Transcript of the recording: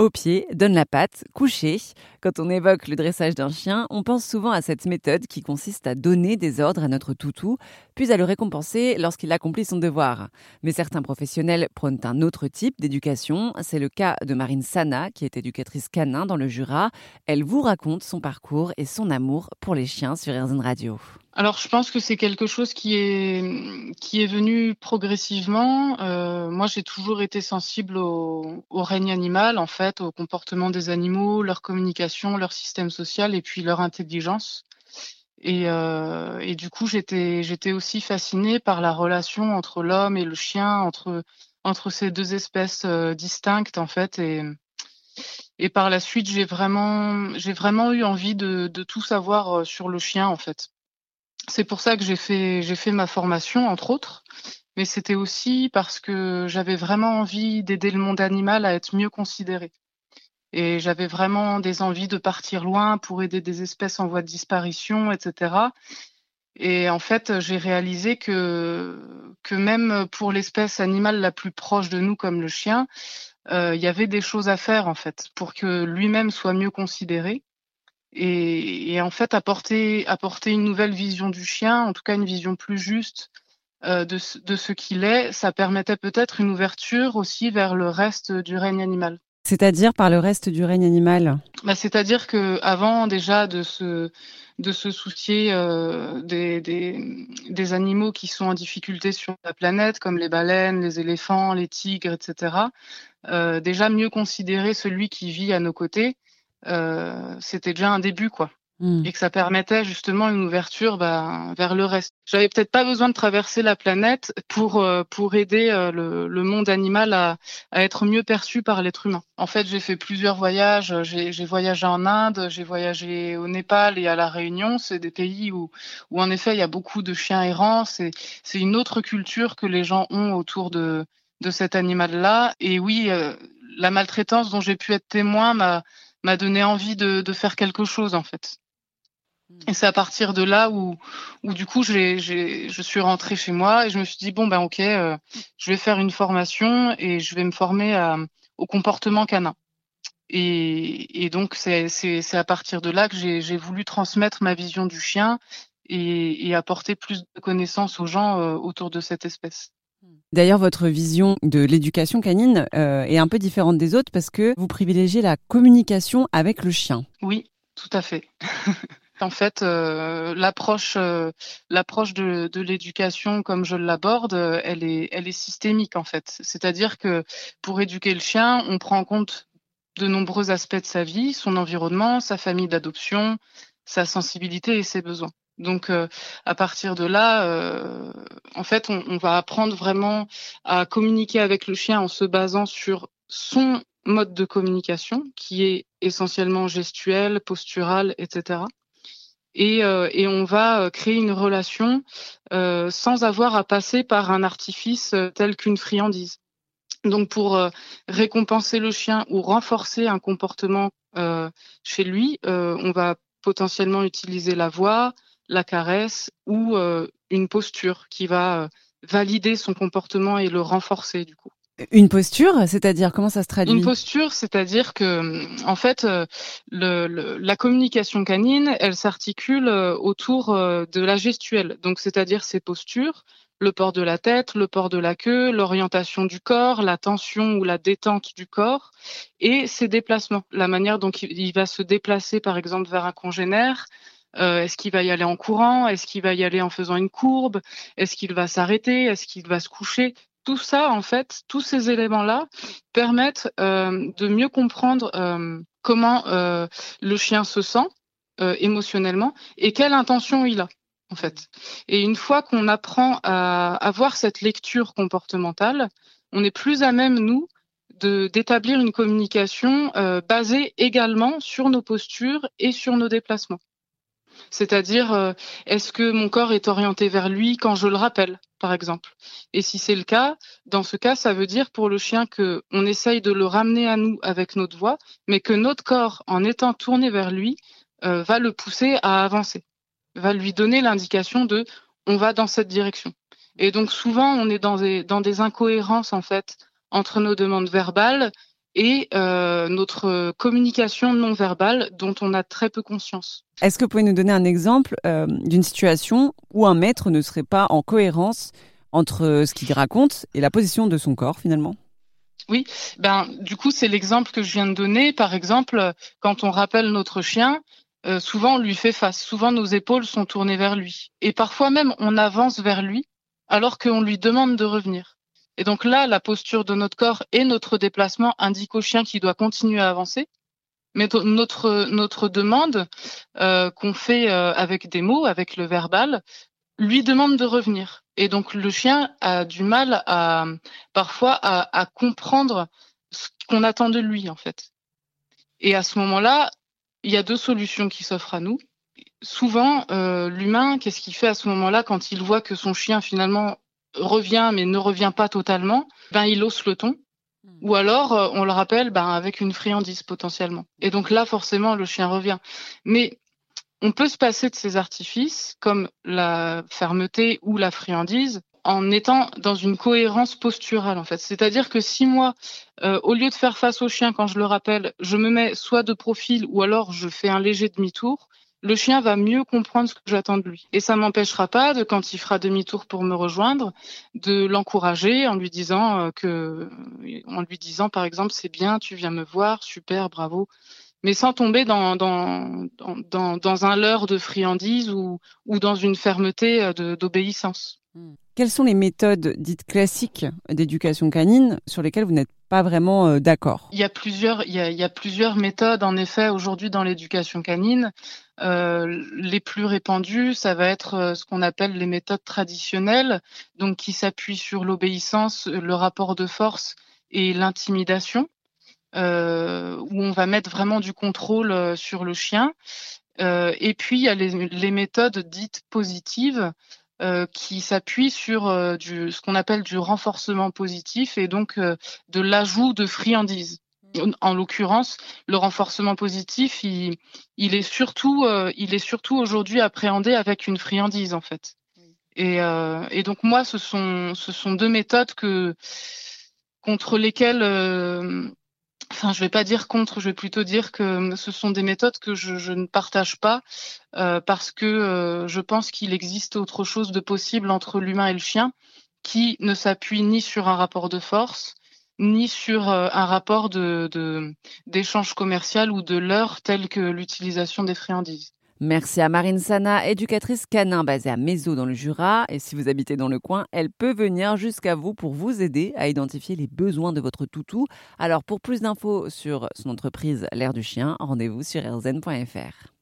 Au pied, donne la patte, couché. Quand on évoque le dressage d'un chien, on pense souvent à cette méthode qui consiste à donner des ordres à notre toutou, puis à le récompenser lorsqu'il accomplit son devoir. Mais certains professionnels prônent un autre type d'éducation. C'est le cas de Marine Sana, qui est éducatrice canin dans le Jura. Elle vous raconte son parcours et son amour pour les chiens sur RZN Radio. Alors, je pense que c'est quelque chose qui est, qui est venu progressivement. Euh, moi, j'ai toujours été sensible au, au, règne animal, en fait, au comportement des animaux, leur communication, leur système social et puis leur intelligence. Et, euh, du coup, j'étais, j'étais aussi fascinée par la relation entre l'homme et le chien, entre, entre ces deux espèces euh, distinctes, en fait. Et, et par la suite, j'ai vraiment, vraiment eu envie de, de tout savoir sur le chien, en fait c'est pour ça que j'ai fait, ma formation, entre autres. Mais c'était aussi parce que j'avais vraiment envie d'aider le monde animal à être mieux considéré. Et j'avais vraiment des envies de partir loin pour aider des espèces en voie de disparition, etc. Et en fait, j'ai réalisé que, que même pour l'espèce animale la plus proche de nous, comme le chien, euh, il y avait des choses à faire, en fait, pour que lui-même soit mieux considéré et, en fait apporter, apporter une nouvelle vision du chien, en tout cas une vision plus juste euh, de, de, ce qu'il est, ça permettait peut-être une ouverture aussi vers le reste du règne animal. C'est-à-dire par le reste du règne animal? Bah, C'est-à-dire que avant déjà de se, de se soucier euh, des, des, des, animaux qui sont en difficulté sur la planète, comme les baleines, les éléphants, les tigres, etc., euh, déjà mieux considérer celui qui vit à nos côtés c'était déjà un début, quoi. Hmm. Et que ça permettait justement une ouverture bah, vers le reste. J'avais peut-être pas besoin de traverser la planète pour euh, pour aider euh, le, le, monde animal à, à, être mieux perçu par l'être humain. En fait, j'ai fait plusieurs voyages. J'ai voyagé en Inde, j'ai voyagé au Népal et à la Réunion. C'est des pays où où en effet il y a beaucoup de chiens errants. C'est c'est une autre culture que les gens ont autour de de cet animal-là. Et oui, la maltraitance dont j'ai pu être témoin m'a m'a donné envie de, de, faire quelque chose en fait. Hmm. Et c'est à partir de là où, où du coup, j'ai, j'ai, je suis rentrée chez moi et je me suis dit bon ben ok, euh, je vais faire une formation et je vais me former à, au comportement canin. Et, et donc c'est, c'est, c'est à partir de là que j'ai, j'ai voulu transmettre ma vision du chien et, et apporter plus de connaissances aux gens euh, autour de cette espèce. D'ailleurs, votre vision de l'éducation canine euh, est un peu différente des autres parce que vous privilégiez la communication avec le chien. Oui, tout à fait. en fait, euh, l'approche, euh, de l'éducation, comme je l'aborde, elle est, elle est systémique en fait. C'est-à-dire que pour éduquer le chien, on prend en compte de nombreux aspects de sa vie, son environnement, sa famille d'adoption, sa sensibilité et ses besoins. Donc euh, à partir de là, euh, en fait, on, va apprendre vraiment à communiquer avec le chien en se basant sur son mode de communication, qui est essentiellement gestuel, postural, etc. Et, euh, et on va créer une relation sans avoir à passer par un artifice tel qu'une friandise. Donc pour récompenser le chien ou renforcer un comportement chez lui, on va potentiellement utiliser la voix, la caresse ou euh, une posture qui va euh, valider son comportement et le renforcer du coup. Une posture, c'est-à-dire comment ça se traduit? Une posture, c'est-à-dire que euh, en fait, le, le, la communication canine, elle s'articule autour de la gestuelle. Donc, c'est-à-dire ses postures, le port de la tête, le port de la queue, l'orientation du corps, la tension ou la détente du corps et ses déplacements, la manière dont il va se déplacer, par exemple, vers un congénère, euh, est-ce qu'il va y aller en courant? Est-ce qu'il va y aller en faisant une courbe? Est-ce qu'il va s'arrêter? Est-ce qu'il va se coucher? Tout ça, en fait, tous ces éléments-là permettent euh, de mieux comprendre euh, comment le chien se sent émotionnellement et quelle intention il a. En fait. Et une fois qu'on apprend à avoir cette lecture comportementale, on est plus à même, nous, d'établir une communication basée également sur nos postures et sur nos déplacements. C'est-à-dire, euh, est-ce que mon corps est orienté vers lui quand je le rappelle, par exemple? Et si c'est le cas, dans ce cas, ça veut dire pour le chien que on essaye de le ramener à nous avec notre voix, mais que notre corps, en étant tourné vers lui, euh, va le pousser à avancer, va lui donner l'indication de on va dans cette direction. Et donc souvent, on est dans des, dans des incohérences en fait entre nos demandes verbales et euh, notre communication non verbale dont on a très peu conscience. Est-ce que vous pouvez nous donner un exemple euh, d'une situation où un maître ne serait pas en cohérence entre ce qu'il raconte et la position de son corps finalement? Oui, ben du coup c'est l'exemple que je viens de donner. Par exemple, quand on rappelle notre chien, euh, souvent on lui fait face, souvent nos épaules sont tournées vers lui, et parfois même on avance vers lui alors qu'on lui demande de revenir. Et donc là, la posture de notre corps et notre déplacement indiquent au chien qu'il doit continuer à avancer. Mais notre, notre demande euh, qu'on fait euh, avec des mots, avec le verbal, lui demande de revenir. Et donc le chien a du mal à parfois à, à comprendre ce qu'on attend de lui en fait. Et à ce moment-là, il y a deux solutions qui s'offrent à nous. Souvent, euh, l'humain, qu'est-ce qu'il fait à ce moment-là quand il voit que son chien finalement revient mais ne revient pas totalement, ben il hausse le ton. Ou alors, euh, on le rappelle ben, avec une friandise potentiellement. Et donc là, forcément, le chien revient. Mais on peut se passer de ces artifices, comme la fermeté ou la friandise, en étant dans une cohérence posturale, en fait. C'est-à-dire que si moi, euh, au lieu de faire face au chien quand je le rappelle, je me mets soit de profil ou alors je fais un léger demi-tour, le chien va mieux comprendre ce que j'attends de lui. Et ça m'empêchera pas de, quand il fera demi-tour pour me rejoindre, de l'encourager en lui disant euh, que, en lui disant par exemple, c'est bien, tu viens me voir, super, bravo. Mais sans tomber dans, dans, dans, un leurre de friandise ou, ou dans une fermeté euh, d'obéissance. Hmm. Quelles sont les méthodes dites classiques d'éducation canine sur lesquelles vous n'êtes pas vraiment euh, d'accord? Il y a plusieurs, méthodes en effet aujourd'hui dans l'éducation canine. Euh, les plus répandues, ça va être euh, ce qu'on appelle les méthodes traditionnelles, donc qui s'appuient sur l'obéissance, le rapport de force et l'intimidation, où on va mettre vraiment du contrôle sur le chien. et puis il y a les méthodes dites positives euh, qui s'appuie sur euh, du, ce qu'on appelle du renforcement positif et donc euh, de l'ajout de friandises. En l'occurrence, le renforcement positif, il, il est surtout, il est surtout aujourd'hui appréhendé avec une friandise en fait. Et, et, donc moi, ce sont, ce sont deux méthodes que contre lesquelles enfin, je vais pas dire contre, je vais plutôt dire que ce sont des méthodes que je, ne partage pas euh, parce que euh, je pense qu'il existe autre chose de possible entre l'humain et le chien qui ne s'appuie ni sur un rapport de force ni sur euh, un rapport de d'échange commercial ou de l'heure tel que l'utilisation des friandises. Merci à Marine Sana, éducatrice canin basée à Mézo dans le Jura. Et si vous habitez dans le coin, elle peut venir jusqu'à vous pour vous aider à identifier les besoins de votre toutou. Alors pour plus d'infos sur son entreprise L'air du chien, rendez-vous sur rzn.fr.